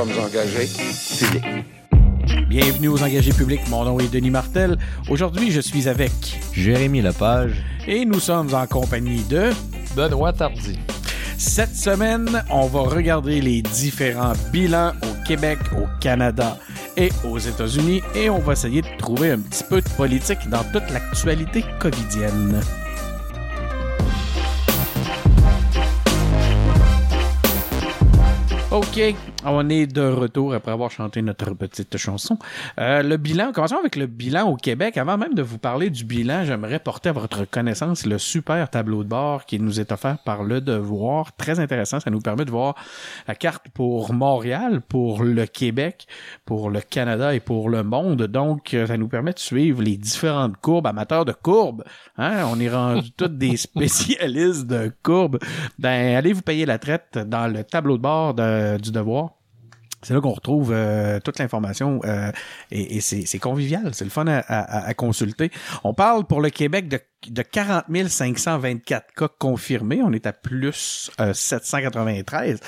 sommes engagés publics. Bienvenue aux engagés publics. Mon nom est Denis Martel. Aujourd'hui, je suis avec Jérémy Lepage et nous sommes en compagnie de Benoît Tardy. Cette semaine, on va regarder les différents bilans au Québec, au Canada et aux États-Unis et on va essayer de trouver un petit peu de politique dans toute l'actualité covidienne. OK, on est de retour après avoir chanté notre petite chanson. Euh, le bilan, commençons avec le bilan au Québec. Avant même de vous parler du bilan, j'aimerais porter à votre connaissance le super tableau de bord qui nous est offert par Le Devoir. Très intéressant, ça nous permet de voir la carte pour Montréal, pour le Québec, pour le Canada et pour le monde. Donc, ça nous permet de suivre les différentes courbes, amateurs de courbes. Hein? On est rendu tous des spécialistes de courbes. Ben, allez vous payer la traite dans le tableau de bord de euh, du devoir. C'est là qu'on retrouve euh, toute l'information euh, et, c'est convivial, c'est le fun à, consulter. On parle pour le Québec de, de 40 524 cas confirmés. On est à plus 793.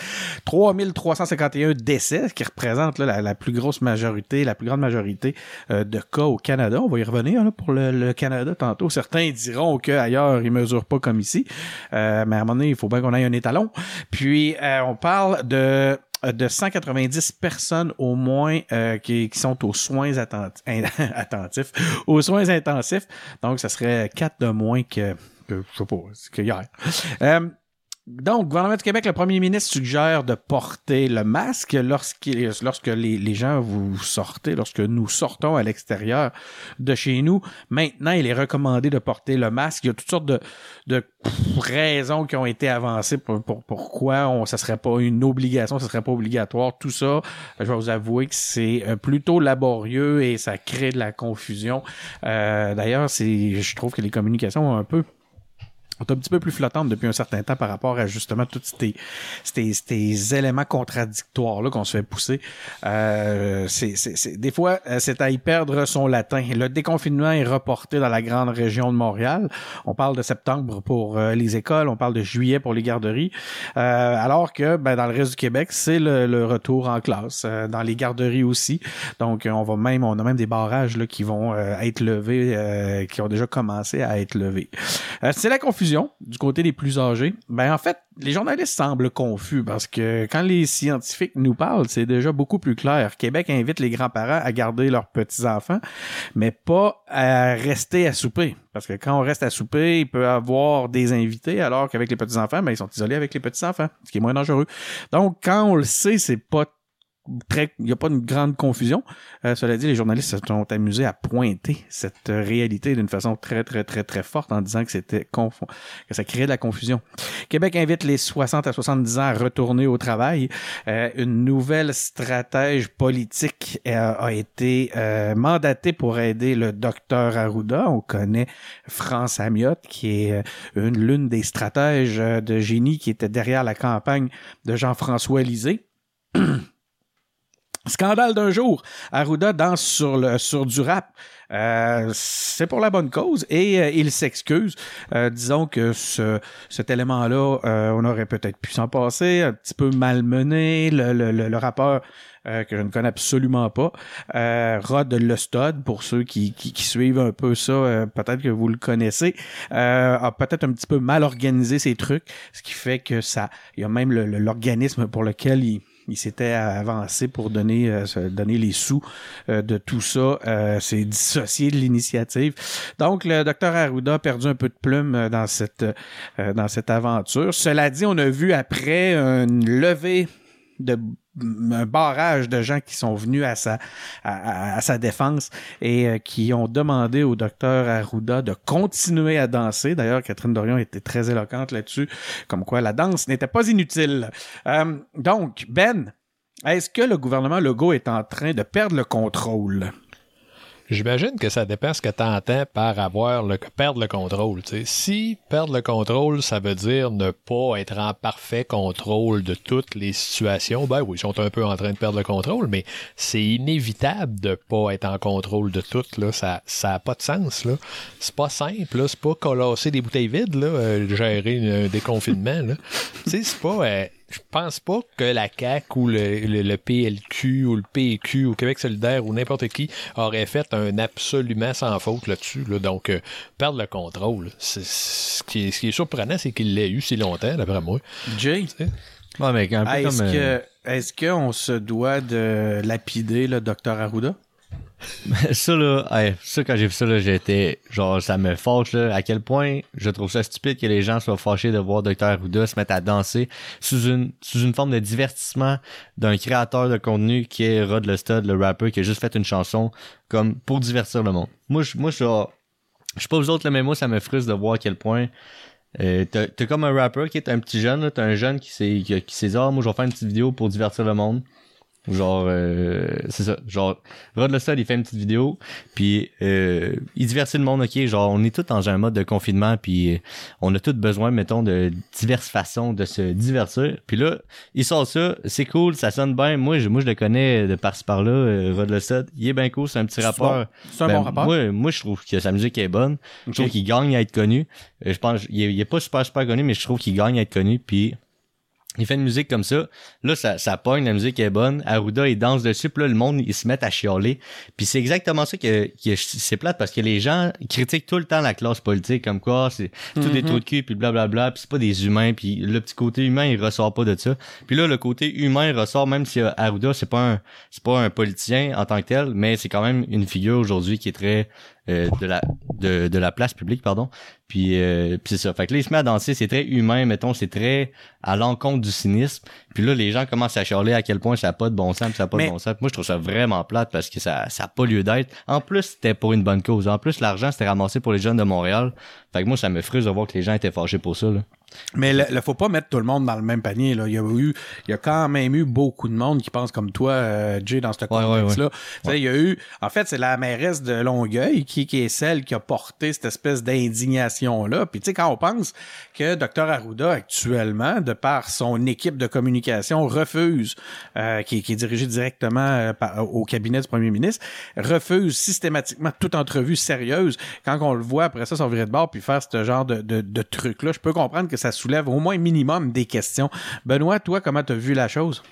3 351 décès, ce qui représente la, plus grosse majorité, la plus grande majorité de cas au Canada. On va y revenir pour le, Canada tantôt. Certains diront qu'ailleurs, ils mesurent pas comme ici. mais à un moment donné, il faut bien qu'on ait un étalon. Puis, on parle de euh, de 190 personnes au moins euh, qui, qui, sont aux soins attentifs, aux soins intensifs. Donc, ça serait 4 de moins que, que je sais pas, que hier. Euh, donc, gouvernement du Québec, le premier ministre suggère de porter le masque lorsque les, les, gens vous sortez, lorsque nous sortons à l'extérieur de chez nous. Maintenant, il est recommandé de porter le masque. Il y a toutes sortes de, de raisons qui ont été avancées pour, pourquoi on, ça serait pas une obligation, ça serait pas obligatoire. Tout ça, je vais vous avouer que c'est euh, plutôt laborieux et ça crée de la confusion. Euh, D'ailleurs, c'est, je trouve que les communications ont un peu un petit peu plus flottante depuis un certain temps par rapport à justement tous ces, ces, ces éléments contradictoires là qu'on se fait pousser. Euh, c'est, c'est, des fois, euh, c'est à y perdre son latin. Le déconfinement est reporté dans la grande région de Montréal. On parle de septembre pour euh, les écoles, on parle de juillet pour les garderies, euh, alors que ben, dans le reste du Québec, c'est le, le retour en classe. dans les garderies aussi. Donc, on va même, on a même des barrages là, qui vont être levés, qui ont déjà commencé à être levés. c'est la confusion du côté des plus âgés, ben en fait, les journalistes semblent confus parce que quand les scientifiques nous parlent, c'est déjà beaucoup plus clair. Québec invite les grands-parents à garder leurs petits-enfants, mais pas à rester à souper. Parce que quand on reste à souper, il peut y avoir des invités, alors qu'avec les petits-enfants, ben, ils sont isolés avec les petits-enfants, ce qui est moins dangereux. Donc, quand on le sait, c'est pas il n'y a pas une grande confusion. Euh, cela dit, les journalistes se sont amusés à pointer cette réalité d'une façon très, très, très, très forte en disant que c'était confond, que ça créait de la confusion. Québec invite les 60 à 70 ans à retourner au travail. Euh, une nouvelle stratège politique euh, a été mandatée pour aider le docteur Arruda. On connaît France Amiotte, qui est une l'une des stratèges de génie qui était derrière la campagne de Jean-François Lisée. Scandale d'un jour. Arruda danse sur, le, sur du rap. Euh, c'est pour la bonne cause et euh, il s'excuse. Euh, disons que ce, cet élément-là, on aurait peut-être pu s'en passer, un petit peu malmené. Le, le, le, rappeur que je ne connais absolument pas, Rod Lestod, pour ceux qui, qui, qui, suivent un peu ça, peut-être que vous le connaissez, a peut-être un petit peu mal organisé ses trucs, ce qui fait que ça, il y a même l'organisme pour lequel il il s'était avancé pour donner, euh, donner les sous euh, de tout ça. Euh, c'est dissocié de l'initiative. Donc, le docteur Arruda a perdu un peu de plume dans cette, dans cette aventure. Cela dit, on a vu après une levée de barrage de gens qui sont venus à sa, à, sa défense et euh, qui ont demandé au docteur Arruda de continuer à danser. D'ailleurs, Catherine Dorion était très éloquente là-dessus, comme quoi la danse n'était pas inutile. Euh, donc, Ben, est-ce que le gouvernement Legault est en train de perdre le contrôle? J'imagine que ça dépend ce que tu par avoir le, perdre le contrôle. Si perdre le contrôle, ça veut dire ne pas être en parfait contrôle de toutes les situations, ben oui, ils sont un peu en train de perdre le contrôle, mais c'est inévitable de pas être en contrôle de tout. Là. Ça n'a pas de sens. Là. C'est pas simple. C'est pas colasser des bouteilles vides, là, euh, gérer un déconfinement. c'est pas. Euh, je pense pas que la CAQ ou le, le- le PLQ ou le PQ ou Québec solidaire ou n'importe qui aurait fait un absolument sans faute là-dessus. là. Donc, euh, perdre le contrôle. C'est- Ce qui, est, ce qui est surprenant, c'est qu'il l'ait eu si longtemps, d'après moi. Jay, Ouais, mais un peu est-ce comme. euh, que est-ce qu'on se doit de lapider le docteur Arruda? Ça là, ça quand j'ai vu ça là, j'étais genre ça me fâche là à quel point je trouve ça stupide que les gens soient fâchés de voir Dr Arruda se mettre à danser sous une sous une forme de divertissement d'un créateur de contenu qui est Rod le Stud, le rapper qui a juste fait une chanson comme pour divertir le monde. Moi je moi je je sais pas vous autres là, mais moi ça me frustre de voir à quel point euh, t'as comme un rapper qui est un petit jeune, là, t'as un jeune qui s'est qui, qui s'est dit ah moi je vais faire une petite vidéo pour divertir le monde. Genre, euh, c'est ça. Genre, Rod le il fait une petite vidéo, puis euh, il divertit le monde, ok? Genre, on est tous dans un mode de confinement, puis euh, on a tous besoin, mettons, de diverses façons de se divertir. Puis là, il sort ça, c'est cool, ça sonne bien. Moi, je, moi, je le connais de par-ci par-là, euh, Rod le. Il est bien cool, c'est un petit rappeur. bon. C'est un Ben, bon rapport? Moi, moi, je trouve que sa musique est bonne. Je trouve qu'il gagne à être connu. Euh, je pense, il est, il est pas super super connu, mais je trouve qu'il gagne à être connu. Puis il fait une musique comme ça. Là, ça, ça pogne, la musique est bonne. Arruda, il danse dessus. Puis là, le monde, ils se mettent à chialer. Puis c'est exactement ça que, que c'est plate parce que les gens critiquent tout le temps la classe politique comme quoi c'est tout des trous de cul puis blablabla. Puis c'est pas des humains. Puis le petit côté humain, il ressort pas de ça. Puis là, le côté humain ressort même si euh, Arruda, c'est pas un c'est pas un politicien en tant que tel, mais c'est quand même une figure aujourd'hui qui est très euh, de la de, de la place publique pardon. Puis euh, puis c'est ça. Fait que là il se met à danser c'est très humain mettons c'est très à l'encontre du cynisme. Puis là les gens commencent à chialer à quel point ça a pas de bon sens puis ça a pas Mais- de bon sens. Puis moi je trouve ça vraiment plate parce que ça ça a pas lieu d'être. En plus c'était pour une bonne cause. En plus l'argent c'était ramassé pour les jeunes de Montréal. Fait que moi ça me frustre de voir que les gens étaient fâchés pour ça là Mais le, le- faut pas mettre tout le monde dans le même panier. Là. Il y a eu, il y a quand même eu beaucoup de monde qui pense comme toi, euh, Jay, dans ce Ouais, ouais, contexte-là. Tu sais, Il y a eu, en fait, c'est la mairesse de Longueuil qui, qui est celle qui a porté cette espèce d'indignation-là. Puis tu sais, quand on pense que Dr Arruda, actuellement, de par son équipe de communication, refuse, euh, qui, qui est dirigée directement euh, par- au cabinet du premier ministre, refuse systématiquement toute entrevue sérieuse. Quand on le voit après ça, s'en virer de bord puis faire ce genre de, de, de truc-là, je peux comprendre que ça soulève au moins minimum des questions. Benoît, toi, comment t'as vu la chose?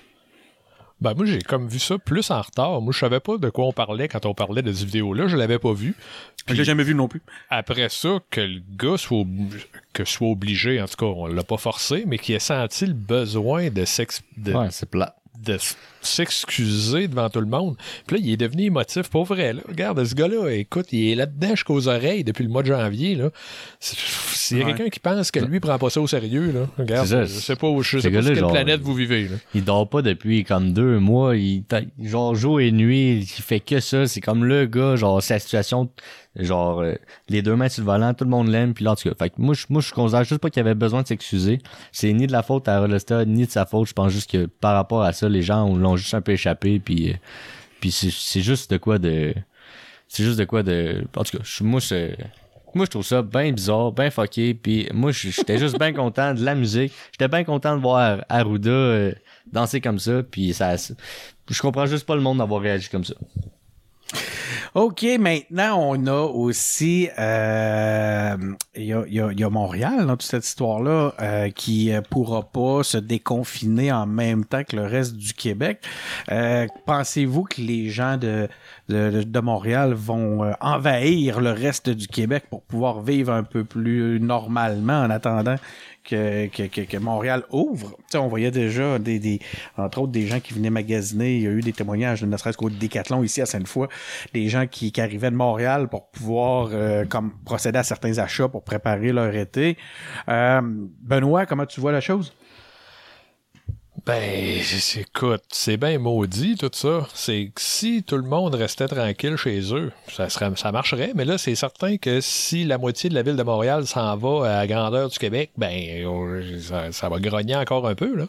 Ben, moi, j'ai comme vu ça plus en retard. Moi, je savais pas de quoi on parlait quand on parlait de cette vidéo-là. Je l'avais pas vu. Je l'ai jamais vu non plus. Après ça, que le gars soit, ob- que soit obligé, en tout cas, on l'a pas forcé, mais qu'il ait senti le besoin de s'ex- de- ouais c'est plat de s'excuser devant tout le monde. Puis là, il est devenu émotif. Pour vrai, là. Regarde, ce gars-là, écoute, il est là-dedans jusqu'aux oreilles depuis le mois de janvier, là. C'est- S'il y a Ouais. quelqu'un qui pense que lui prend pas ça au sérieux, là. Regarde, C'est ça, je sais pas, où- je sais pas sur quelle genre, planète vous vivez, là. il dort pas depuis comme deux mois. Il genre jour et nuit, il fait que ça. C'est comme le gars, genre sa situation, genre euh, les deux mains sur le volant, tout le monde l'aime. Puis là, en tout cas, fait que moi, je, moi, je considère juste pas qu'il avait besoin de s'excuser. C'est ni de la faute à Rolesta, ni de sa faute. Je pense juste que par rapport à ça, les gens l'ont juste un peu échappé. Puis, euh, puis c'est juste de quoi de, c'est juste de quoi de. En tout cas, moi, c'est moi, je trouve ça bien bizarre, bien fucké. Puis moi, j'étais juste bien content de la musique. J'étais bien content de voir Arruda euh, danser comme ça. Puis ça, je comprends juste pas le monde d'avoir réagi comme ça. OK, maintenant, on a aussi... euh, Il y, a, y a- y a Montréal dans toute cette histoire-là euh, qui euh, pourra pas se déconfiner en même temps que le reste du Québec. Euh, Pensez-vous que les gens de, de, de Montréal vont euh, envahir le reste du Québec pour pouvoir vivre un peu plus normalement en attendant que, Montréal ouvre. Tu sais, on voyait déjà des, des, entre autres des gens qui venaient magasiner. Il y a eu des témoignages, ne serait-ce qu'au Décathlon ici à Sainte-Foy, des gens qui, qui arrivaient de Montréal pour pouvoir euh, comme procéder à certains achats pour préparer leur été. Euh, Benoît, comment tu vois la chose? Ben, écoute, c'est bien maudit tout ça. C'est que si tout le monde restait tranquille chez eux, ça serait, ça marcherait. Mais là, c'est certain que si la moitié de la ville de Montréal s'en va à la grandeur du Québec, ben, ça va grogner encore un peu là.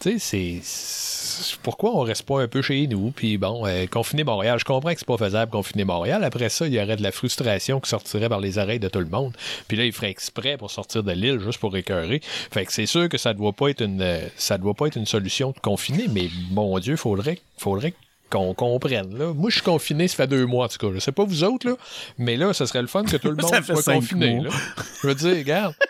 Tu sais, c'est pourquoi on reste pas un peu chez nous puis bon, euh, confiner Montréal. Je comprends que c'est pas faisable confiner Montréal. Après ça, il y aurait de la frustration qui sortirait par les oreilles de tout le monde. Puis là, il ferait exprès pour sortir de l'île juste pour écœurer. Fait que c'est sûr que ça doit pas être une euh, ça doit pas être une solution de confiner, mais mon Dieu, faudrait faudrait qu'on comprenne. Là. Moi, je suis confiné, ça fait deux mois, en tout cas. Je sais pas vous autres, là, mais là, ce serait le fun que tout le monde soit confiné. Là. Je veux dire, regarde.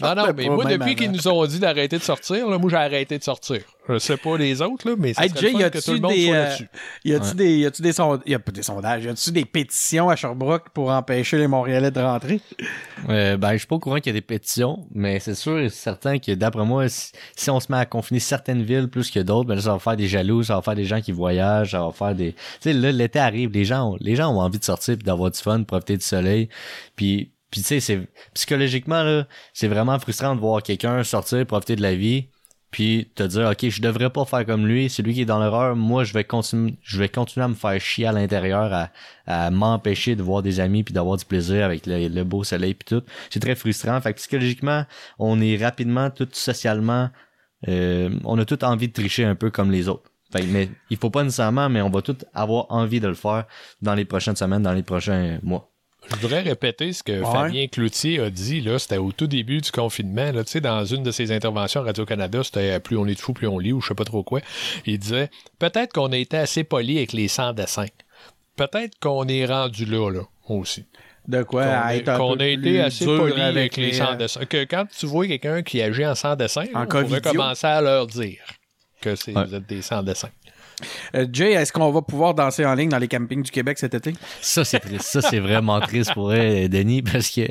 Non, non, mais moi, depuis qu'ils nous ont dit d'arrêter de sortir, là, moi, j'ai arrêté de sortir. Je sais pas les autres, là, mais ça Hey, que a-tu tout le monde des, soit euh, là-dessus. Y a-tu des, y a-tu des sondages, y a pas des sondages, y a-tu des pétitions à Sherbrooke pour empêcher les Montréalais de rentrer? Euh, ben, je suis pas au courant qu'il y a des pétitions, mais c'est sûr et certain que d'après moi, si, si on se met à confiner certaines villes plus que d'autres, ben là, ça va faire des jaloux, ça va faire des gens qui voyagent, ça va faire des. Tu sais, là, l'été arrive, les gens, ont, les gens ont envie de sortir puis d'avoir du fun, de profiter du soleil, puis. Puis tu sais, c'est psychologiquement là, c'est vraiment frustrant de voir quelqu'un sortir, profiter de la vie, puis te dire ok, je devrais pas faire comme lui, c'est lui qui est dans l'erreur, moi je vais continuer, je vais continuer à me faire chier à l'intérieur, à, à m'empêcher de voir des amis puis d'avoir du plaisir avec le, beau soleil puis tout. C'est très frustrant. Fait que psychologiquement, on est rapidement tout socialement, euh, on a tout envie de tricher un peu comme les autres. Fait que, mais il faut pas nécessairement, mais on va tout avoir envie de le faire dans les prochaines semaines, dans les prochains mois. Je voudrais répéter ce que Ouais. Fabien Cloutier a dit, là, c'était au tout début du confinement, là, tu sais, dans une de ses interventions à Radio-Canada, c'était plus on est de fou, plus on lit, ou je sais pas trop quoi. Il disait, peut-être qu'on a été assez poli avec les sans-dessins. Peut-être qu'on est rendu là, là, aussi. De quoi? Qu'on à a, être un qu'on peu a été plus assez poli avec les euh, sans-dessins. Que quand tu vois quelqu'un qui agit en sans-dessin, on pourrait commencer à leur dire que c'est, Ouais. vous êtes des sans-dessins. Euh, Jay, est-ce qu'on va pouvoir danser en ligne dans les campings du Québec cet été? Ça, c'est triste. Ça, c'est vraiment triste pour elle, Denis, parce que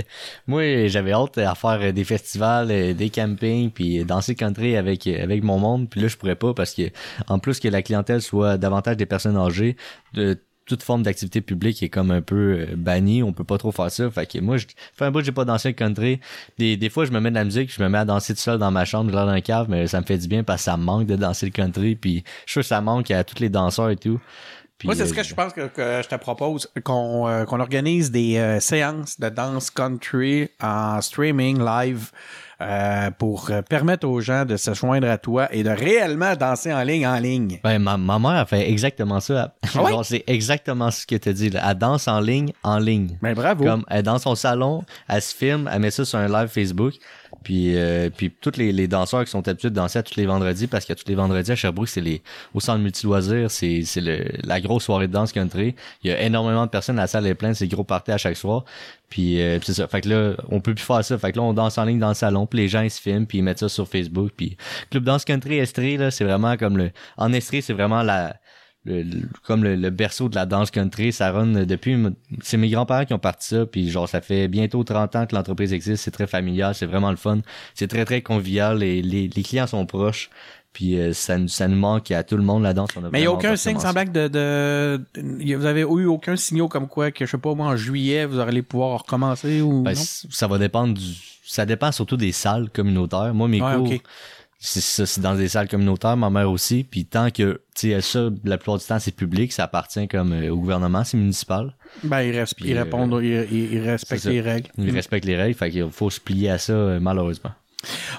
moi, j'avais hâte à faire des festivals, euh, des campings, puis danser country avec, avec mon monde. Puis là, je pourrais pas parce que, en plus que la clientèle soit davantage des personnes âgées, de toute forme d'activité publique est comme un peu euh, bannie, on peut pas trop faire ça. Fait que moi, je fais un bout j'ai pas dansé le country. Des, des fois, je me mets de la musique, je me mets à danser tout seul dans ma chambre, dans le cave, mais ça me fait du bien parce que ça me manque de danser le country. Puis je suis sûr que ça manque à tous les danseurs et tout. Puis, Moi, c'est ce euh, que je pense que, que je te propose, qu'on euh, qu'on organise des euh, séances de danse country en streaming live euh, pour euh, permettre aux gens de se joindre à toi et de réellement danser en ligne en ligne. Ben, ma, ma mère a fait exactement ça. Ah ouais? C'est exactement ce que tu dit. Là. Elle danse en ligne, en ligne. Ben bravo. Comme elle est dans son salon, elle se filme, elle met ça sur un live Facebook. Puis, euh, puis tous les, les danseurs qui sont habitués de danser à tous les vendredis, parce que tous les vendredis à Sherbrooke, c'est les au centre multi-loisirs, c'est, c'est le, la grosse soirée de danse country. Il y a énormément de personnes, la salle est pleine, c'est gros party à chaque soir. Puis, euh, c'est ça. Fait que là, on peut plus faire ça. Fait que là, on danse en ligne dans le salon, puis les gens ils se filment, puis ils mettent ça sur Facebook. Puis Club Danse Country Estrée, là, c'est vraiment comme le. En Estrée, c'est vraiment la. le- le- comme le, le berceau de la danse country, ça run depuis, c'est mes grands-parents qui ont parti ça, puis genre ça fait bientôt 30 ans que l'entreprise existe, c'est très familial, c'est vraiment le fun, c'est très très convivial, les, les clients sont proches, puis euh, ça, nous- ça nous manque à tout le monde a Mais il n'y a aucun signe commencer. semblant de, de, Vous avez eu aucun signal comme quoi que, je sais pas, moi, en juillet, vous allez pouvoir recommencer ou. Ben, non? ça va dépendre du. Ça dépend surtout des salles communautaires. Moi, mes Ouais, cours, c'est dans des salles communautaires, ma mère aussi. Puis tant que, tu sais, ça, la plupart du temps, c'est public, ça appartient comme euh, au gouvernement, c'est municipal. Ben, ils, res- Puis, ils euh, répondent, ils, ils- ils respectent les règles. Ils respectent les règles, fait qu'il faut se plier à ça, euh, malheureusement.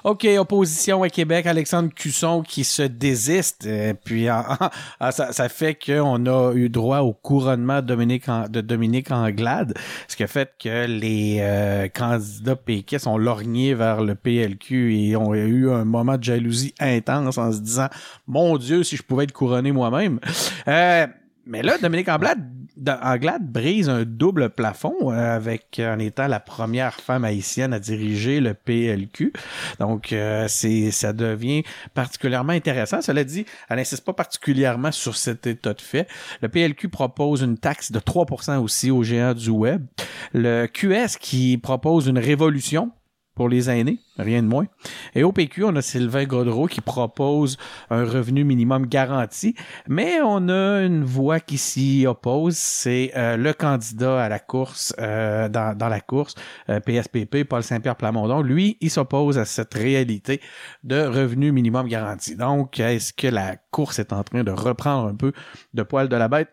OK, opposition à Québec, Alexandre Cusson qui se désiste. euh, puis ça, ça fait qu'on a eu droit au couronnement de Dominique, de Dominique Anglade, ce qui a fait que les euh, candidats péquistes ont lorgné vers le PLQ et ont eu un moment de jalousie intense en se disant « Mon Dieu, si je pouvais être couronné moi-même! Euh, mais là, Dominique Anglade, brise un double plafond euh, avec en étant la première femme haïtienne à diriger le PLQ. Donc, euh, ça devient particulièrement intéressant. Cela dit, elle n'insiste pas particulièrement sur cet état de fait. Le PLQ propose une taxe de 3% aussi aux géants du web. Le QS qui propose une révolution pour les aînés, rien de moins. Et au PQ, on a Sylvain Godreau qui propose un revenu minimum garanti, mais on a une voix qui s'y oppose, c'est euh, le candidat à la course, euh, dans, dans la course, euh, PSPP, Paul Saint-Pierre Plamondon. Lui, il s'oppose à cette réalité de revenu minimum garanti. Donc, est-ce que la course est en train de reprendre un peu de poil de la bête?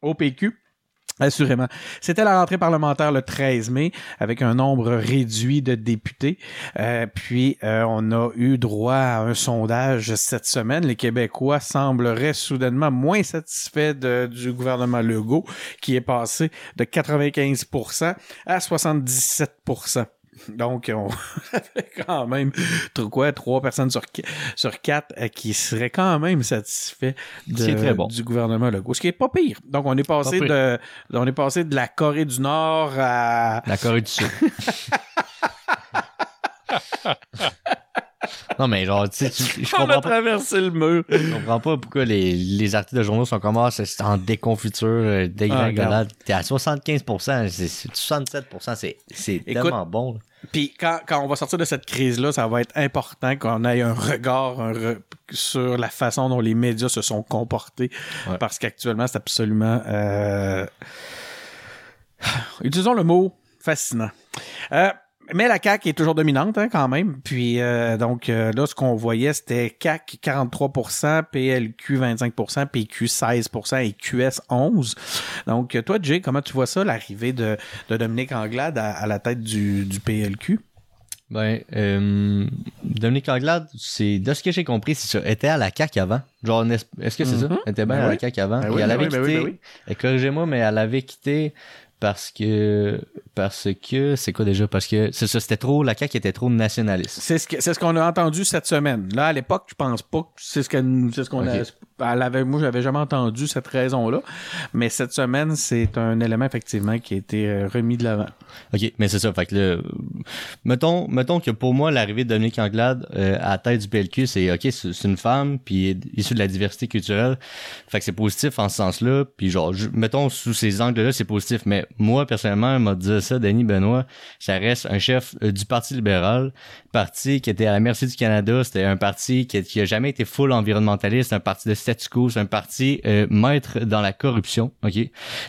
Au PQ? Assurément. C'était la rentrée parlementaire le 13 mai avec un nombre réduit de députés. Euh, puis, euh, on a eu droit à un sondage cette semaine. Les Québécois sembleraient soudainement moins satisfaits du gouvernement Legault qui est passé de 95% à 77 Donc, on ça fait quand même quoi, trois personnes sur, sur quatre euh, qui seraient quand même satisfaits de- très bon. du gouvernement Legault. Ce qui est pas pire. Donc, on est passé Pas de, on est passé de la Corée du Nord à, La Corée du Sud. non, mais genre, tu sais, tu- je on a comprends pas, traversé le mur. je comprends pas pourquoi les, les articles de journaux sont comme ah, c'est en déconfiture, euh, dégringolade. T'es à 75%, c'est c'est 67%, c'est tellement bon. Puis quand, quand on va sortir de cette crise-là, ça va être important qu'on ait un regard un re- sur la façon dont les médias se sont comportés. Ouais. Parce qu'actuellement, c'est absolument... euh, Utilisons le mot fascinant. Euh, mais la CAQ est toujours dominante hein, quand même. Puis euh, donc euh, là, ce qu'on voyait, c'était CAQ 43%, PLQ 25%, PQ 16% et QS 11%. Donc euh, toi, Jay, comment tu vois ça, l'arrivée de, de Dominique Anglade à, à la tête du, du PLQ? Ben, euh, Dominique Anglade, c'est de ce que j'ai compris, c'est ça. était à la CAQ avant. Genre, est-ce que c'est ça? Mhm. Elle était bien Ben à oui. la CAQ avant. Ben oui, elle ben avait oui, ben quitté. Corrigez-moi, mais elle avait quitté parce que. Parce que. C'est quoi déjà? Parce que c'est ça, c'était trop. La CAQ était trop nationaliste. C'est ce que- c'est ce qu'on a entendu cette semaine. Là, à l'époque, je pense pas que c'est ce que c'est ce qu'on a. Elle avait, moi, j'avais jamais entendu cette raison-là. Mais cette semaine, c'est un élément effectivement qui a été euh, remis de l'avant. OK, mais c'est ça. Fait que là, mettons, mettons que pour moi, l'arrivée de Dominique Anglade euh, à la tête du PLQ, c'est OK, c'est une femme, puis issue de la diversité culturelle. Fait que c'est positif en ce sens-là. Puis genre, mettons, sous ces angles-là, c'est positif. Mais moi, personnellement, m'a dit ça, Denis Benoît, ça reste un chef euh, du Parti libéral, parti qui était à la merci du Canada. C'était un parti qui, qui a jamais été full environnementaliste, un parti de c'est un parti euh, maître dans la corruption. OK?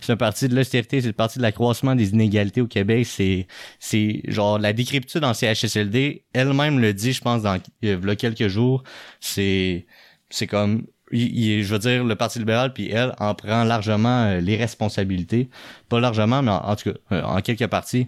C'est un parti de l'austérité, c'est le parti de l'accroissement des inégalités au Québec. C'est, c'est genre la décryptude en CHSLD. Elle-même le dit, je pense, dans euh, v'là quelques jours. C'est, c'est comme, il- il- je veux dire, le Parti libéral puis elle en prend largement euh, les responsabilités. Pas largement, mais en, en tout cas, euh, en quelques parties.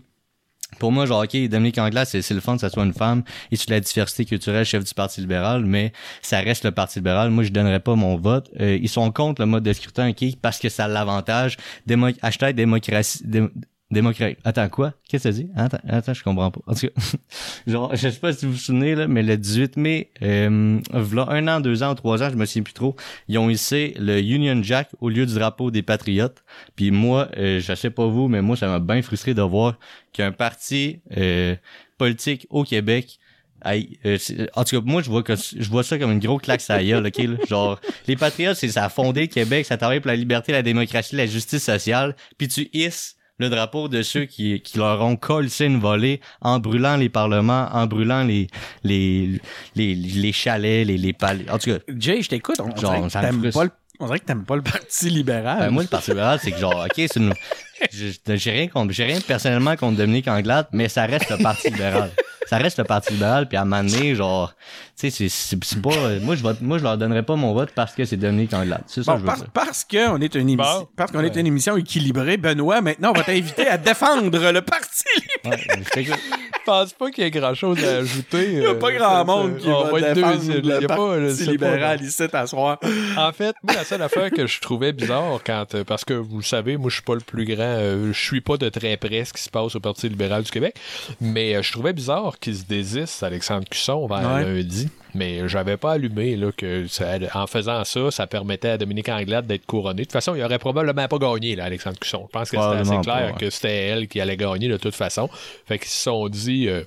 Pour moi, genre, OK, Dominique Anglade, c'est, le fun que ça soit une femme issue de la diversité culturelle, chef du Parti libéral, mais ça reste le Parti libéral. Moi, je donnerais pas mon vote. Euh, ils sont contre le mode de scrutin, OK, parce que ça a l'avantage. Démo- hashtag démocratie... dé- démocratie. Attends, quoi? Qu'est-ce que ça dit? Attends, attends, je comprends pas. En tout cas, genre, je sais pas si vous vous souvenez, là, mais le 18 mai, euh, v'là un an, deux ans, trois ans, je me souviens plus trop, ils ont hissé le Union Jack au lieu du drapeau des Patriotes. Puis moi, euh, je sais pas vous, mais moi, ça m'a bien frustré de voir qu'un parti euh, politique au Québec aille- euh, en tout cas, moi, je vois que je vois ça comme une grosse claque à gueule, OK? là. Genre, les patriotes, c'est ça a fondé le Québec, ça travaille pour la liberté, la démocratie, la justice sociale, puis tu hisses le drapeau de ceux qui, qui leur ont collé une volée en brûlant les parlements, en brûlant les les les, les chalets, les, les palais. En tout cas, Jay, je t'écoute. On, dirait que t'aimes pas le, on dirait que t'aimes pas le Parti libéral. Ben, moi, le Parti libéral, c'est que genre, OK, c'est une... J'ai rien contre, j'ai rien personnellement contre Dominique Anglade, mais ça reste le Parti libéral. Ça reste le Parti libéral, puis à un moment donné, genre, tu sais, c'est- pas... Moi, je vote, moi, je leur donnerais pas mon vote parce que c'est Dominique Anglade. C'est ça Bon, que je veux parce, dire. parce qu'on est une Bon. parce qu'on est une émission équilibrée, Benoît, maintenant, on va t'inviter à défendre le Parti libéral. Ouais, pense pas qu'il y ait grand chose à ajouter. Il n'y a pas grand monde qui va, défendre Il y le a pas, je pas, libéral ici à soir. En fait, moi, la seule affaire que je trouvais bizarre quand, euh, parce que vous le savez, moi, je suis pas le plus grand, euh, je suis pas de très près ce qui se passe au Parti libéral du Québec, mais euh, je trouvais bizarre qu'il se désiste, Alexandre Cusson, vers lundi. Mais j'avais pas allumé là, que ça- en faisant ça, ça permettait à Dominique Anglade d'être couronné. De toute façon, il aurait probablement pas gagné, là, Alexandre Cusson. Je pense que c'était assez clair pas, ouais. que c'était elle qui allait gagner de toute façon. Fait qu'ils se sont dit. euh,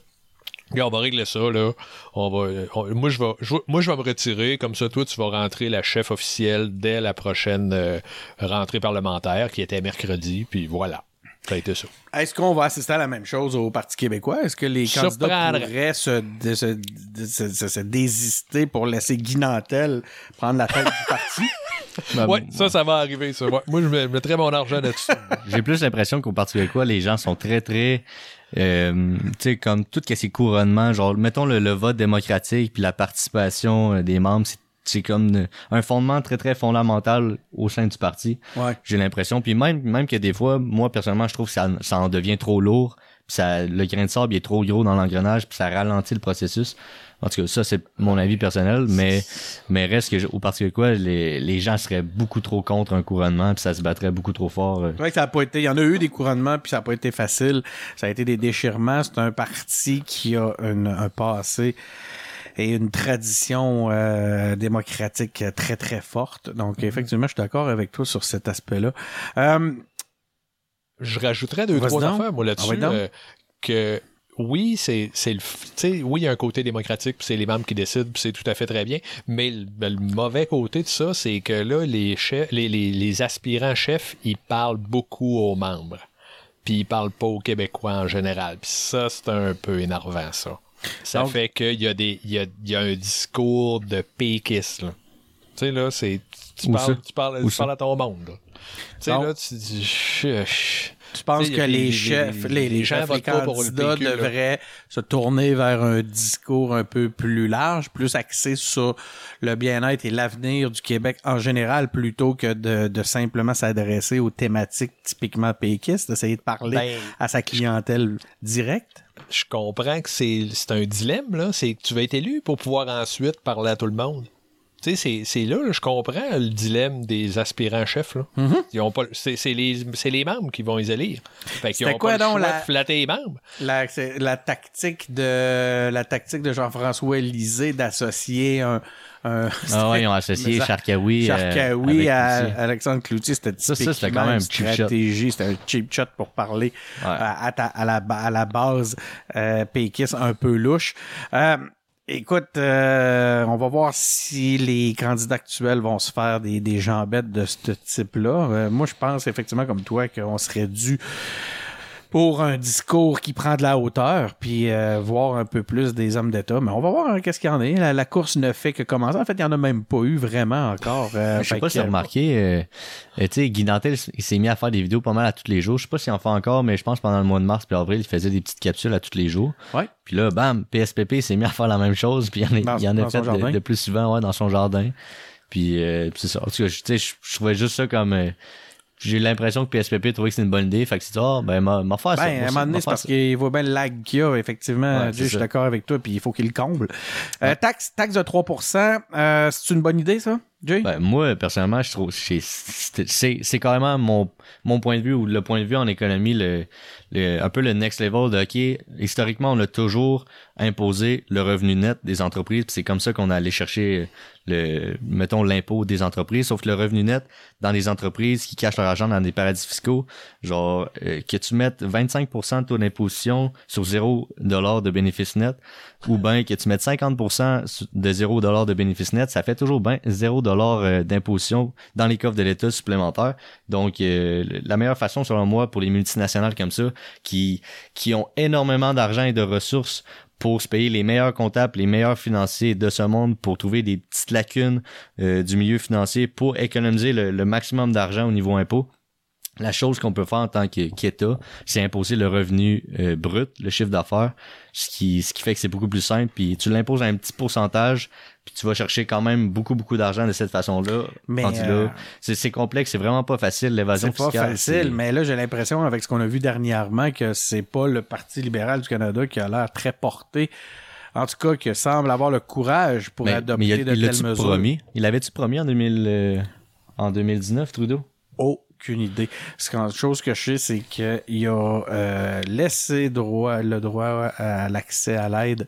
on va régler ça, là. On va, on- moi, je vais, je vais- moi, je vais me retirer. Comme ça, toi, tu vas rentrer la chef officielle dès la prochaine euh, rentrée parlementaire, qui était mercredi. Puis voilà. Ça a été ça. Est-ce qu'on va assister à la même chose au Parti québécois? Est-ce que les candidats pourraient se, de- se, de- se- se- se désister pour laisser Guy Nantel prendre la tête du parti? Ben, ouais, ça, ça va arriver, ça. Ouais. Moi, je me- mettrais mon argent là-dessus. J'ai plus l'impression qu'au Parti québécois, les gens sont très, très... Euh, tu sais, comme tout que ces couronnements, genre, mettons le, le vote démocratique puis la participation euh, des membres, c'est- c'est comme un fondement très, très fondamental au sein du parti. Ouais. J'ai l'impression. Puis même, même que des fois, moi, personnellement, je trouve que ça, ça en devient trop lourd puis ça, le grain de sable il est trop gros dans l'engrenage, puis ça ralentit le processus. En tout cas, ça, c'est mon avis personnel, mais, mais reste que, je- au parce que quoi, les, les gens seraient beaucoup trop contre un couronnement, puis ça se battrait beaucoup trop fort. euh. C'est vrai que ça a pas été. Il y en a eu des couronnements, puis ça n'a pas été facile. Ça a été des déchirements. C'est un parti qui a une- un passé et une tradition euh, démocratique très, très forte. Donc, effectivement, je suis d'accord avec toi sur cet aspect-là. Euh, Je rajouterais deux, trois donc. affaires, moi, Ah là-dessus. euh, que oui, c'est c'est le. oui, il y a un côté démocratique, puis c'est les membres qui décident, puis c'est tout à fait très bien. Mais le, ben, le mauvais côté de ça, c'est que là, les, chefs, les, les, les aspirants chefs, ils parlent beaucoup aux membres. Puis ils parlent pas aux Québécois en général. Puis ça, c'est un peu énervant, ça. Ça Donc- fait qu'il y, a des- y, a, y a un discours de péquiste, là. Tu sais, là, c'est. Tu parles, tu parles, Où tu parles à ton monde, là. Tu sais, là, tu dis. Tu penses que les- chefs, les- les, chefs, les candidats devraient se tourner vers un discours un peu plus large, plus axé sur le bien-être et l'avenir du Québec en général, plutôt que de, de simplement s'adresser aux thématiques typiquement péquistes, d'essayer de parler Ben- à sa clientèle directe? je comprends que c'est c'est un dilemme, là. C'est que tu vas être élu pour pouvoir ensuite parler à tout le monde. Tu sais, c'est- c'est là, là, je comprends le dilemme des aspirants chefs, là. Mm-hmm. Ils ont pas, c'est c'est les, c'est les membres qui vont les élire. Fait qu'ils ont quoi pas le donc choix la- de flatter les membres. La, c'est la tactique de la tactique de Jean-François Lisée d'associer un, un Ah ouais, ils ont associé ça- Charkaoui. euh, Charkaoui avec à. Alexandre Cloutier, c'était Ça, ça, typiquement c'était quand même une stratégie, c'était un cheap shot pour parler Ouais. à, à ta- à la, à la base euh, péquiste un peu louche. Écoute, euh, on va voir si les candidats actuels vont se faire des, des jambettes de ce type-là. Euh, moi, je pense effectivement comme toi qu'on serait dû pour un discours qui prend de la hauteur, puis euh, voir un peu plus des hommes d'État. Mais on va voir hein, qu'est-ce qu'il y en a. La, la course ne fait que commencer. En fait, il n'y en a même pas eu vraiment encore. Euh, Je sais pas si vous remarqué, euh, euh, tu sais, Guy Nantel, il s'est mis à faire des vidéos pas mal à tous les jours. Je sais pas s'il en fait encore, mais je pense pendant le mois de mars puis avril, il faisait des petites capsules à tous les jours. Ouais. Puis là, bam, PSPP s'est mis à faire la même chose, puis il y en a, il y en a fait de, de plus souvent ouais, dans son jardin. Puis euh, c'est ça. En tout cas, je- tu sais, je, je trouvais juste ça comme... j'ai l'impression que PSPP trouvait que c'est une bonne idée. Fait que c'est ah, ben, m'a m'a faire ça. Ben, à un moment donné, c'est parce qu'il voit bien le lag qu'il y a, effectivement. Ouais, je suis d'accord avec toi, puis il faut qu'il le comble. Euh, taxe, taxe de 3%, euh, c'est une bonne idée, ça, Jay? Ben, moi, personnellement, je trouve c'est c'est c'est carrément mon, mon point de vue ou le point de vue en économie, le, le- un peu le next level de OK, historiquement, on a toujours imposé le revenu net des entreprises, c'est comme ça qu'on a allé chercher le mettons l'impôt des entreprises, sauf que le revenu net dans les entreprises qui cachent leur argent dans des paradis fiscaux, genre euh, que tu mettes 25% de taux d'imposition sur 0 de bénéfice net ou bien que tu mettes 50% de 0 de bénéfice net, ça fait toujours bien 0 euh, d'imposition dans les coffres de l'État supplémentaires. Donc, euh, la meilleure façon, selon moi, pour les multinationales comme ça, qui, qui ont énormément d'argent et de ressources pour se payer les meilleurs comptables, les meilleurs financiers de ce monde pour trouver des petites lacunes euh, du milieu financier pour économiser le, le maximum d'argent au niveau impôt. La chose qu'on peut faire en tant que- qu'État, c'est imposer le revenu euh, brut, le chiffre d'affaires, ce qui, ce qui fait que c'est beaucoup plus simple. Puis tu l'imposes à un petit pourcentage, puis tu vas chercher quand même beaucoup, beaucoup d'argent de cette façon-là. Mais, euh, C'est, c'est complexe, c'est vraiment pas facile, l'évasion C'est pas fiscale. facile, mais là, j'ai l'impression, avec ce qu'on a vu dernièrement, que c'est pas le Parti libéral du Canada qui a l'air très porté. En tout cas, qui semble avoir le courage pour Mais, adopter mais il, de il telles mesures. promis? Il avait-tu promis en 2000, euh, en 2019, Trudeau? Aucune idée. Ce qu'une chose que je sais, c'est qu'il a euh, laissé droit, le droit à l'accès à l'aide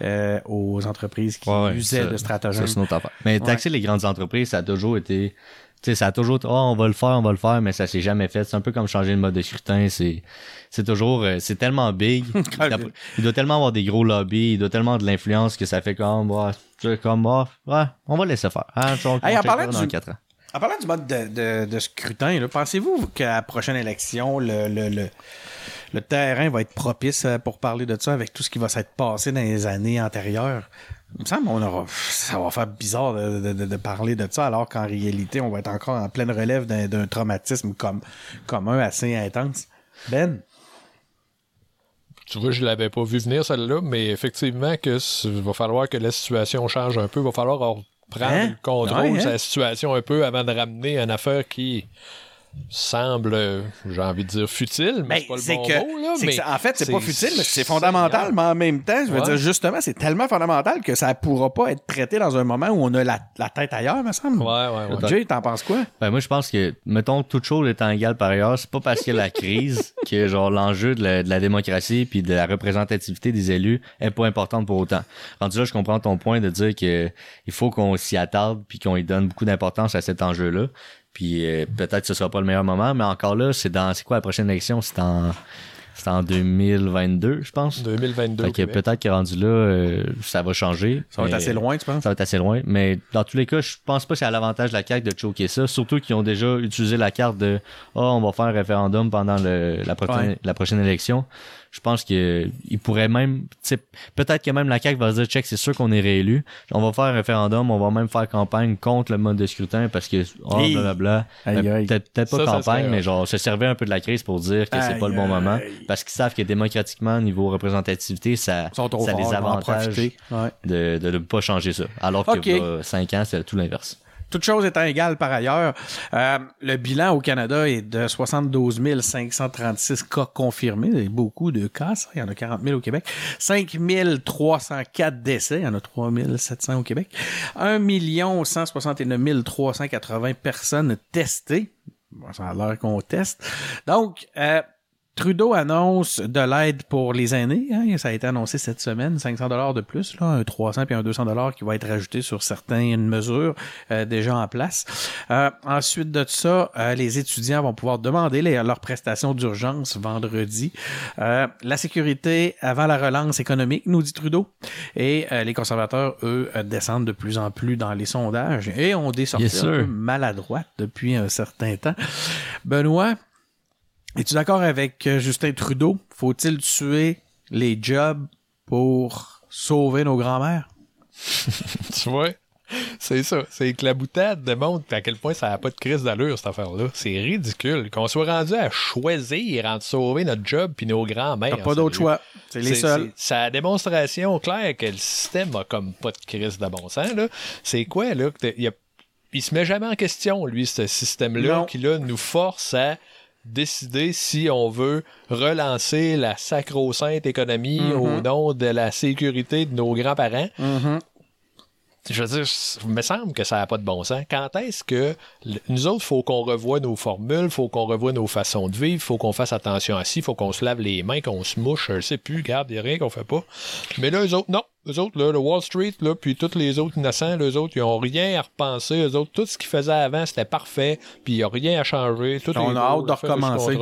euh, aux entreprises qui Ouais, usaient ça- de stratagèmes. Ça, c'est une autre affaire. Mais taxer les grandes entreprises, ça a toujours été. Tu sais, ça a toujours été, oh, on va le faire, on va le faire, mais ça s'est jamais fait. C'est un peu comme changer le mode de scrutin. C'est, c'est toujours, euh, c'est tellement big. il, doit, il doit tellement avoir des gros lobbies, il doit tellement de l'influence que ça fait comme, sais, comme, ah, ouais, on va laisser faire. Hein, on, Hey, on en parlant dans du- quatre ans. En parlant du mode de, scrutin, pensez-vous qu'à la prochaine élection, le, terrain va être propice euh, pour parler de ça avec tout ce qui va s'être passé dans les années antérieures? Il me semble qu'on aura, ça va faire bizarre de, parler de ça alors qu'en réalité, on va être encore en pleine relève d'un, traumatisme comme, commun assez intense. Ben? Tu vois, je l'avais pas vu venir celle-là, mais effectivement que va falloir que la situation change un peu. Va falloir reprendre Hein? le contrôle Ouais, de hein? la situation un peu avant de ramener une affaire qui semble, j'ai envie de dire, futile, mais Ben, c'est pas le bon que- mot, là. c'est mais que ça- en fait, c'est pas futile, mais c'est fondamental, mais en même temps, je veux Ouais. dire, justement, c'est tellement fondamental que ça pourra pas être traité dans un moment où on a la, la tête ailleurs, me semble. Ouais, ouais, ouais. Jay, t'en penses quoi? Ben, moi, je pense que, mettons, toute chose étant égale par ailleurs, c'est pas parce qu'il y a la crise que, genre, l'enjeu de la, de la démocratie puis de la représentativité des élus est pas importante pour autant. Rendu là, je comprends ton point de dire que il faut qu'on s'y attarde puis qu'on y donne beaucoup d'importance à cet enjeu-là. Puis euh, peut-être que ce sera pas le meilleur moment, mais encore là, c'est dans, c'est quoi la prochaine élection? C'est en, c'est en 2022, je pense. 2022. Fait au que peut-être que rendu là, euh, ça va changer. Ça va être assez loin, tu penses? ça va être assez loin. Mais dans tous les cas, je pense pas que c'est à l'avantage de la CAQ de choquer ça. Surtout qu'ils ont déjà utilisé la carte de oh, on va faire un référendum pendant le, la, Ouais. la prochaine élection. Je pense que ils pourraient même. tu sais, Peut-être que même la CAQ va se dire check, c'est sûr qu'on est réélu. On va faire un référendum, on va même faire campagne contre le mode de scrutin parce que oh, Hey. blablabla. Aïe, aïe. Peut-être pas Ça, ça campagne, serait- mais genre se servir un peu de la crise pour dire que c'est pas le bon moment. Parce qu'ils savent que démocratiquement, niveau représentativité, ça, ça les en avantage. Ouais. de de ne pas changer ça. Alors que euh, 5 ans, c'est tout l'inverse. Toute chose étant égale par ailleurs, euh, le bilan au Canada est de 72 536 cas confirmés. C'est beaucoup de cas, ça. Il y en a 40 000 au Québec. 5 304 décès. Il y en a 3 700 au Québec. 1 169 380 personnes testées. Bon, ça a l'air qu'on teste. Donc, euh, Trudeau annonce de l'aide pour les aînés. hein. ça a été annoncé cette semaine, 500 dollars de plus, là, un 300 puis un 200 dollars qui va être rajouté sur certaines mesures euh, déjà en place. Euh, ensuite de ça, euh, les étudiants vont pouvoir demander les- leurs prestations d'urgence vendredi. Euh, la sécurité avant la relance économique, nous dit Trudeau. Et euh, les conservateurs, eux, euh, descendent de plus en plus dans les sondages et ont des sorties Yes, un peu maladroites depuis un certain temps. Benoît, es-tu d'accord avec euh, Justin Trudeau? Faut-il tuer les jobs pour sauver nos grands-mères? Tu vois? C'est ça. C'est que la boutade démontre à quel point ça n'a pas de crise d'allure, cette affaire-là. C'est ridicule. Qu'on soit rendu à choisir entre sauver notre job puis nos grands-mères. T'as pas d'autre choix. C'est les seuls. la démonstration claire que le système a comme pas de crise de bon sens. C'est quoi, là? Il, se met jamais en question, lui, ce système-là, qui là, nous force à décider si on veut relancer la sacro-sainte économie au nom de la sécurité de nos grands-parents. Mhm. Je veux dire, il me semble que ça n'a pas de bon sens. Quand est-ce que nous autres, faut qu'on revoie nos formules, faut qu'on revoie nos façons de vivre, faut qu'on fasse attention à ci, faut qu'on se lave les mains, qu'on se mouche, je sais plus, regarde, il n'y a rien qu'on fait pas. Mais là, eux autres, non. Eux autres, là, le Wall Street, là, puis tous les autres innocents, les autres, ils ont rien à repenser. Eux autres, tout ce qu'ils faisaient avant, c'était parfait, puis il n'y a rien à changer. Tout On a hâte de recommencer.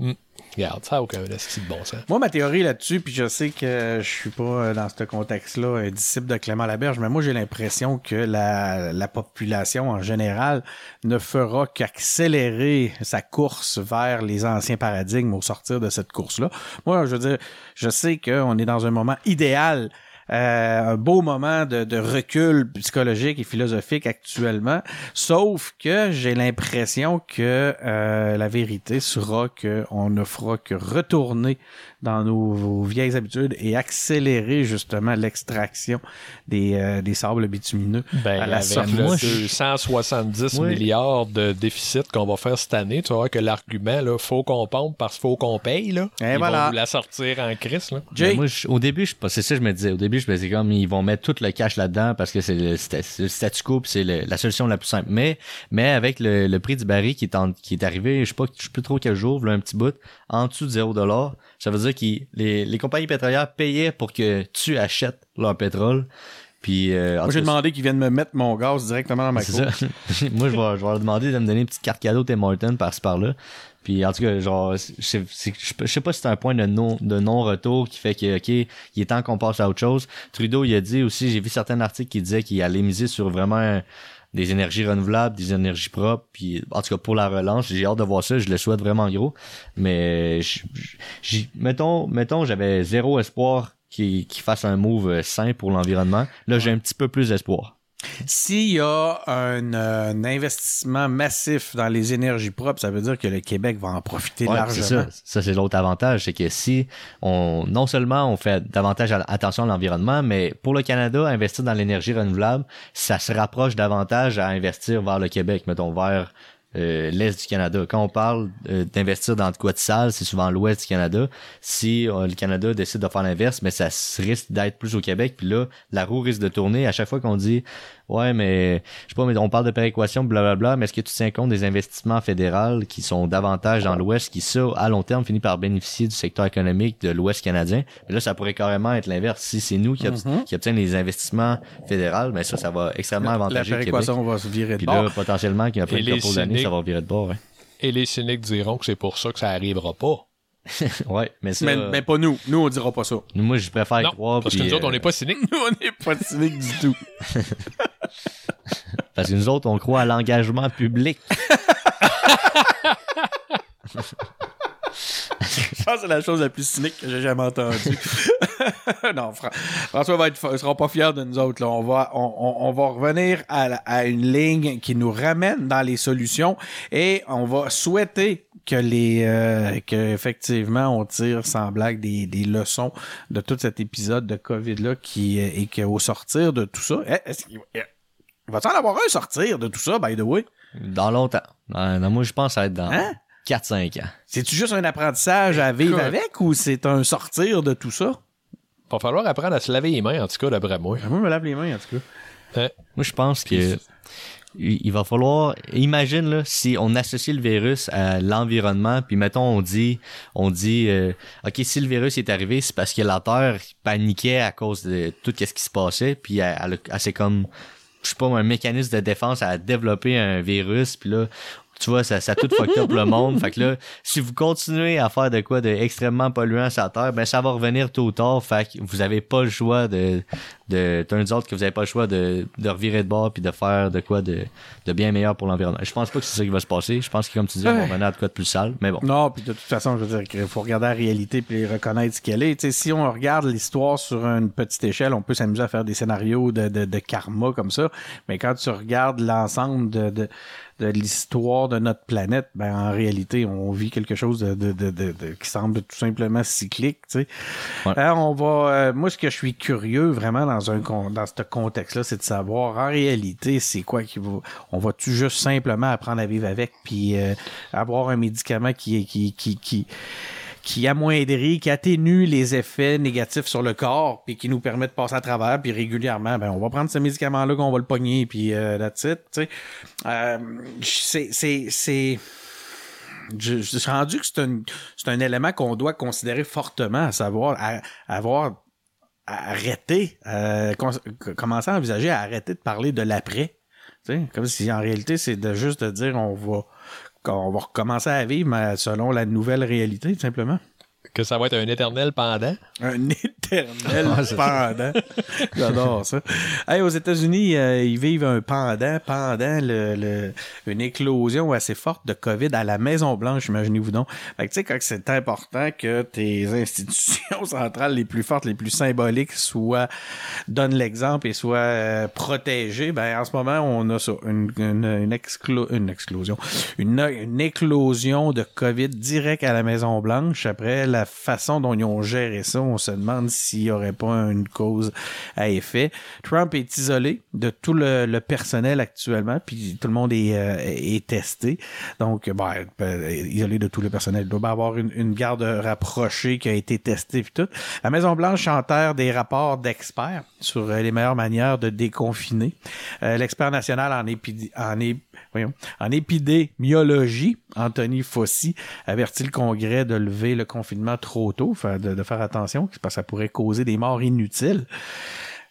Hum. Regarde, ça n'a aucun de bon sens. Moi, ma théorie là-dessus, puis je sais que je suis pas euh, dans ce contexte-là un disciple de Clément Laberge, mais moi, j'ai l'impression que la, la population en général ne fera qu'accélérer sa course vers les anciens paradigmes au sortir de cette course-là. Moi, je veux dire, je sais qu'on est dans un moment idéal un beau moment de, de recul psychologique et philosophique actuellement, sauf que j'ai l'impression que euh, la vérité sera qu'on ne fera que retourner dans nos, vieilles habitudes et accélérer justement l'extraction des, euh, des sables bitumineux Ben, à la sorte. Moi, je- 270 Oui. milliards de déficit qu'on va faire cette année, tu vas voir que l'argument, là, faut qu'on pompe parce qu'il faut qu'on paye, là. Et ils voilà. vont la sortir en crise, là. Ben, moi, je- au début, je, c'est ça que je me disais. Au début, je me disais comme ils vont mettre tout le cash là-dedans parce que c'est le, statu quo c'est la solution la plus simple. Mais, mais avec le, le prix du baril qui est, en- qui est arrivé, je sais pas, je sais plus trop quel jour, là, un petit bout, en dessous de 0$, ça veut dire que les, les compagnies pétrolières payaient pour que tu achètes leur pétrole. Puis, euh, moi j'ai demandé qu'ils viennent me mettre mon gaz directement dans ma cour. Moi, je vais, je vais leur demander de me donner une petite carte cadeau Tim Hortons par-ci par-là. Puis en tout cas, genre, je sais, pas- si c'est un point de non de non-retour qui fait que ok, il est temps qu'on passe à autre chose. Trudeau, il a dit aussi, j'ai vu certains articles qui disaient qu'il allait miser sur vraiment des énergies renouvelables, des énergies propres, puis en tout cas pour la relance, j'ai hâte de voir ça, je le souhaite vraiment gros. Mais je- je- j'ai- mettons, mettons, j'avais zéro espoir qu'il fasse un move sain pour l'environnement. Là, j'ai un petit peu plus d'espoir. S'il y a un, euh, un investissement massif dans les énergies propres, ça veut dire que le Québec va en profiter Ouais, largement. c'est ça. Ça, c'est l'autre avantage. C'est que si on, non seulement on fait davantage attention à l'environnement, mais pour le Canada, investir dans l'énergie renouvelable, ça se rapproche davantage à investir vers le Québec, mettons, vers euh, l'Est du Canada. Quand on parle euh, d'investir dans de quoi de sale, c'est souvent l'Ouest du Canada. Si euh, le Canada décide de faire l'inverse, mais ça risque d'être plus au Québec. Puis là, la roue risque de tourner. À chaque fois qu'on dit Ouais, mais je sais pas, mais on parle de péréquation, blablabla, mais est-ce que tu tiens compte des investissements fédéraux qui sont davantage dans l'Ouest, qui ça, à long terme, finit par bénéficier du secteur économique de l'Ouest canadien? Mais là, ça pourrait carrément être l'inverse. Si c'est nous qui, qui obtiennent les investissements fédéraux, mais ça, ça va extrêmement La avantager le Québec. péréquation va se virer de Puis bord. là, potentiellement, qu'il y a plein de d'années, ça va virer de bord. hein. Et les cyniques diront que c'est pour ça que ça arrivera pas. Ouais, mais ça, mais, euh, mais pas nous. Nous, on dira pas ça. moi, je préfère y Non, croire. parce que nous autres, on euh, n'est pas cyniques. Nous, on n'est pas cyniques du tout. Parce que nous autres, on croit à l'engagement public. Je pense que c'est la chose la plus cynique que j'ai jamais entendue. non, Fra- François va être, sera pas fier de nous autres. Là. On, va, on, va revenir à une ligne qui nous ramène dans les solutions et on va souhaiter que les euh, que effectivement on tire sans blague des, des leçons de tout cet épisode de Covid là qui euh, et qu'au sortir de tout ça, eh, est-ce qu'il va- il va t en avoir un sortir de tout ça, by the way? Dans longtemps. Non, non, moi, je pense que ça va être dans Hein? 4-5 ans. C'est-tu juste un apprentissage à vivre Écoute. avec ou c'est un sortir de tout ça? Va falloir apprendre à se laver les mains, en tout cas, d'après moi. Moi, je me lave les mains, en tout cas. Moi, je pense que il va falloir imagine là si on associe le virus à l'environnement puis mettons on dit on dit euh, OK si le virus est arrivé c'est parce que la terre paniquait à cause de tout ce qui se passait puis elle, elle, elle s'est comme je sais pas un mécanisme de défense à développer un virus puis là tu vois ça ça tout fucked up le monde fait que là si vous continuez à faire de quoi de extrêmement polluant sur la terre ben ça va revenir tôt ou tard fait que vous avez pas le choix de de turns out que vous avez pas le choix de, de revirer de bord puis de faire de quoi de, de bien meilleur pour l'environnement. Je pense pas que c'est ça qui va se passer. Je pense que comme tu dis, on va revenir à de quoi de plus sale. Mais bon. Non, puis de toute façon, je veux dire qu'il faut regarder la réalité puis reconnaître ce qu'elle est. Tu sais, si on regarde l'histoire sur une petite échelle, on peut s'amuser à faire des scénarios de, de, de karma comme ça. Mais quand tu regardes l'ensemble de, de, de l'histoire de notre planète, ben en réalité, on vit quelque chose de, de, de, de- de- qui semble tout simplement cyclique. Tu sais. Ouais. Hein, on va, euh, moi, ce que je suis curieux vraiment dans un con- dans ce contexte-là, c'est de savoir en réalité, c'est quoi qui va. On va-tu juste simplement apprendre à vivre avec, puis euh, avoir un médicament qui est qui qui qui qui amoindrit, qui atténue les effets négatifs sur le corps, puis qui nous permet de passer à travers, puis régulièrement, ben on va prendre ce médicament-là qu'on va le pogner, puis euh, it, tu sais. Euh, c'est c'est c'est je, je suis rendu que c'est un, c'est un élément qu'on doit considérer fortement, à savoir à, avoir à arrêter, euh, con- commencer à envisager à arrêter de parler de l'après. Tu sais, comme si en réalité c'est de juste de dire on va qu'on va recommencer à vivre mais selon la nouvelle réalité, tout simplement. Que ça va être un éternel pendant. Un éternel Ouais, ça. pendant. J'adore ça. Hey, aux États-Unis, euh, ils vivent un pendant, pendant le, le- une éclosion assez forte de COVID à la Maison-Blanche, imaginez-vous donc. Fait que tu sais, quand c'est important que tes institutions centrales les plus fortes, les plus symboliques soient, donnent l'exemple et soient euh, protégées, ben en ce moment, on a ça, une, une, une, exclo- une une, une éclosion de COVID direct à la Maison-Blanche. Après la façon dont ils ont géré ça, on se demande s'il n'y aurait pas une cause à effet. Trump est isolé de tout le, personnel actuellement, puis tout le monde est, euh, est testé. Donc, ben, isolé de tout le personnel. Il doit avoir une, garde rapprochée qui a été testée, puis tout. La Maison-Blanche enterre des rapports d'experts sur euh, les meilleures manières de déconfiner. Euh, L'expert national en, épid en, voyons, en épidémiologie, Anthony Fauci, avertit le Congrès de lever le confinement trop tôt, de, de faire attention, parce que ça pourrait causer des morts inutiles.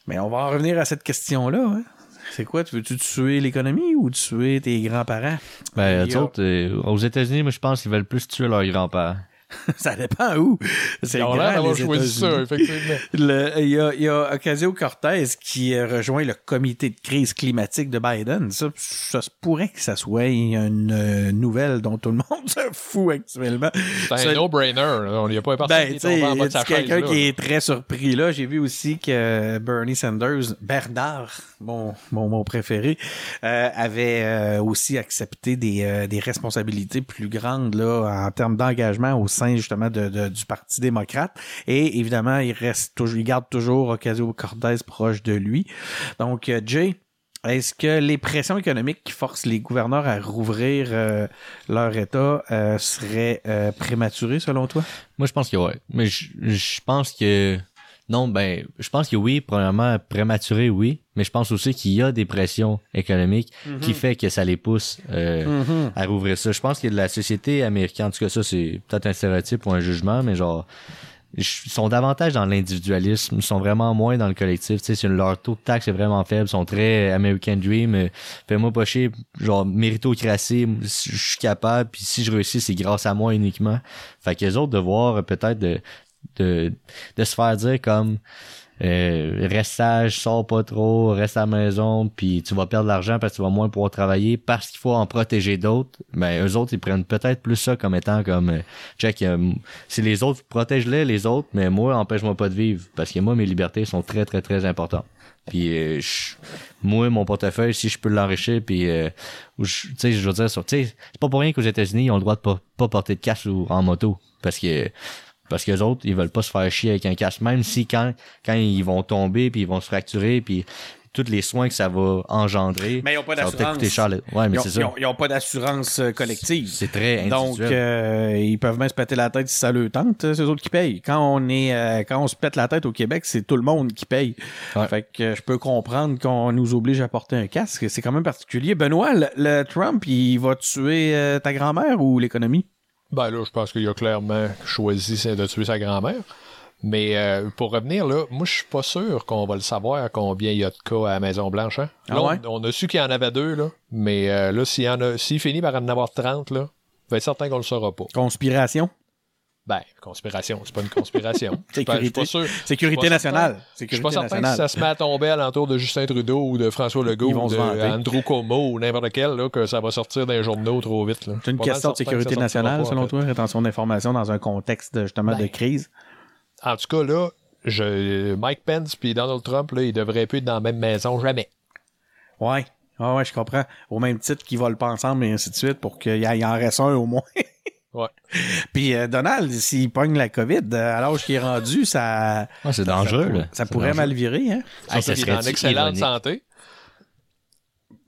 Mais on va en revenir à cette question-là. hein. C'est quoi? Tu veux-tu tuer l'économie ou tuer tes grands-parents? Ben, a- autres, euh, aux États-Unis, moi, je pense qu'ils veulent plus tuer leurs grands-parents. ça dépend où. C'est grand, les choisi ça, effectivement. Il y a, y a Ocasio-Cortez qui euh, rejoint le comité de crise climatique de Biden. Ça, ça se pourrait que ça soit une euh, nouvelle dont tout le monde se fout actuellement. C'est un no-brainer. On n'y a pas personne Ben, qui tu est sais, tombé en bas de y sa a quelqu'un qui est très surpris là. J'ai vu aussi que Bernie Sanders, Bernard, mon, mon, mon préféré, euh, avait euh, aussi accepté des, euh, des responsabilités plus grandes là en termes d'engagement au sein justement du Parti démocrate. Et évidemment, il reste toujours, il garde toujours Ocasio-Cortez proche de lui. Donc, euh, Jay, est-ce que les pressions économiques qui forcent les gouverneurs à rouvrir euh, leur État euh, seraient prématurées selon toi? Moi, je pense que ouais. Mais je pense que non, ben, je pense que oui, premièrement, prématuré, oui, mais je pense aussi qu'il y a des pressions économiques qui fait que ça les pousse euh, Mhm. à rouvrir ça. Je pense que la société américaine, en tout cas ça, c'est peut-être un stéréotype ou un jugement, mais genre, ils sont davantage dans l'individualisme, ils sont vraiment moins dans le collectif. Tu sais, c'est- leur taux de taxe est vraiment faible, ils sont très American Dream. euh, Fais-moi pas chier, genre méritocratie, je suis capable, puis si je réussis, c'est grâce à moi uniquement. Fait que les autres de voir euh, peut-être de, de, de se faire dire comme euh, reste sage, sors pas trop, reste à la maison, puis tu vas perdre de l'argent parce que tu vas moins pouvoir travailler parce qu'il faut en protéger d'autres. Ben eux autres ils prennent peut-être plus ça comme étant comme euh, check, si les autres protège-les les autres, mais moi empêche-moi pas de vivre parce que moi mes libertés sont très très très importantes. Puis euh, moi mon portefeuille si je peux l'enrichir puis euh, tu sais je veux dire c'est pas pour rien qu'aux États-Unis ils ont le droit de pas, pas porter de casque ou en moto parce que parce que les autres ils veulent pas se faire chier avec un casque même si quand quand ils vont tomber puis ils vont se fracturer puis tous les soins que ça va engendrer Mais ils ont pas ça va peut-être d'assurance. le- ouais mais Ils ont- c'est ils ça ont- ils ont pas d'assurance collective. c'est très Donc, individuel euh, ils peuvent même se péter la tête si ça leur tente. euh, C'est eux autres qui payent. Quand on est, euh, quand on se pète la tête au Québec, c'est tout le monde qui paye. Ouais. Fait que euh, je peux comprendre qu'on nous oblige à porter un casque. C'est quand même particulier. Benoît, le, le Trump, il va tuer ta grand-mère ou l'économie? Ben là, je pense qu'il a clairement choisi de tuer sa grand-mère. Mais euh, pour revenir là, moi je suis pas sûr qu'on va le savoir combien il y a de cas à la Maison Blanche. Hein? Ah on- ouais? on, a su qu'il y en avait deux là, mais euh, là s'il y en a, s'il finit par en avoir 30 là, va être certain qu'on le saura pas. Conspiration? Ben conspiration, c'est pas une conspiration. Je suis pas- je suis Sécurité. pas sûr. Sécurité Je suis pas nationale. Je suis Sécurité pas certain que nationale. si ça se met à tomber à l'entour de Justin Trudeau ou de François Legault ou se de vanter. Andrew Cuomo ou n'importe quel, là, que ça va sortir les journaux trop vite. C'est une question de que sécurité nationale, pas, en selon fait. toi, rétention d'informations dans un contexte justement de Ben, crise? En tout cas, là, je, Mike Pence puis Donald Trump, là, ils devraient plus être dans la même maison jamais. Ouais. Ah ouais, je comprends. Au même titre qu'ils volent pas ensemble et ainsi de suite pour qu'il y, en reste un au moins. Ouais. Puis euh, Donald, s'il pogne la COVID, euh, à l'âge qu'il est rendu, ça, Ouais, c'est dangereux ça, là ça C'est pourrait dangereux. mal virer. Hein? Hey, ça Surtout qu'il est en excellente ironique? santé.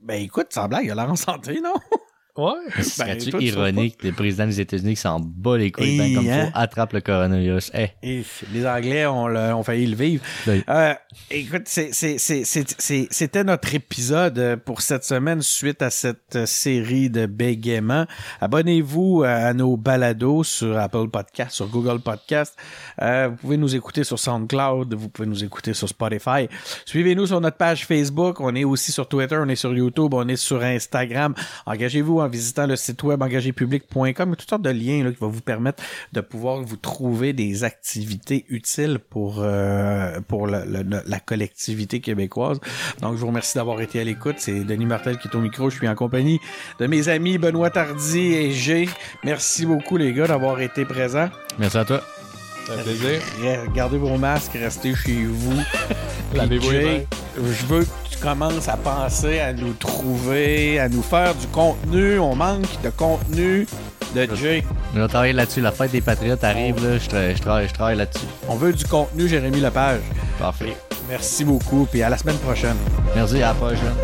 Ben écoute, sans blague, il a l'air en santé, non? Ouais. Serais-tu Ben, ironique le président des États-Unis qui s'en bat les couilles ben Hey, comme hein? faut attrape le coronavirus Eh, Et les Anglais ont, le- ont failli le vivre. Oui. Euh, écoute, c'est- c'est- c'est- c'est- c'est- c'était notre épisode euh, pour cette semaine suite à cette euh, série de bégaiements. Abonnez-vous euh, à nos balados sur Apple Podcast, sur Google Podcast. Euh, vous pouvez nous écouter sur SoundCloud, vous pouvez nous écouter sur Spotify. Suivez-nous sur notre page Facebook. On est aussi sur Twitter, on est sur YouTube, on est sur Instagram. Engagez-vous en visitant le site web engagépublic.com. Toutes sortes de liens là, qui vont vous permettre de pouvoir vous trouver des activités utiles pour, euh, pour le- le- la collectivité québécoise. Donc, je vous remercie d'avoir été à l'écoute. C'est Denis Martel qui est au micro. Je suis en compagnie de mes amis Benoît Tardy et G. Merci beaucoup, les gars, d'avoir été présents. merci à toi Ça fait plaisir. Gardez vos masques, restez chez vous. Lavez-vous je veux tu commences à penser à nous trouver, à nous faire du contenu. On manque de contenu de Jay. je vais travailler là-dessus la fête des patriotes arrive là je, tra- je travaille je travaille là-dessus On veut du contenu, Jérémy Lepage. parfait Merci beaucoup, puis à la semaine prochaine. merci à la prochaine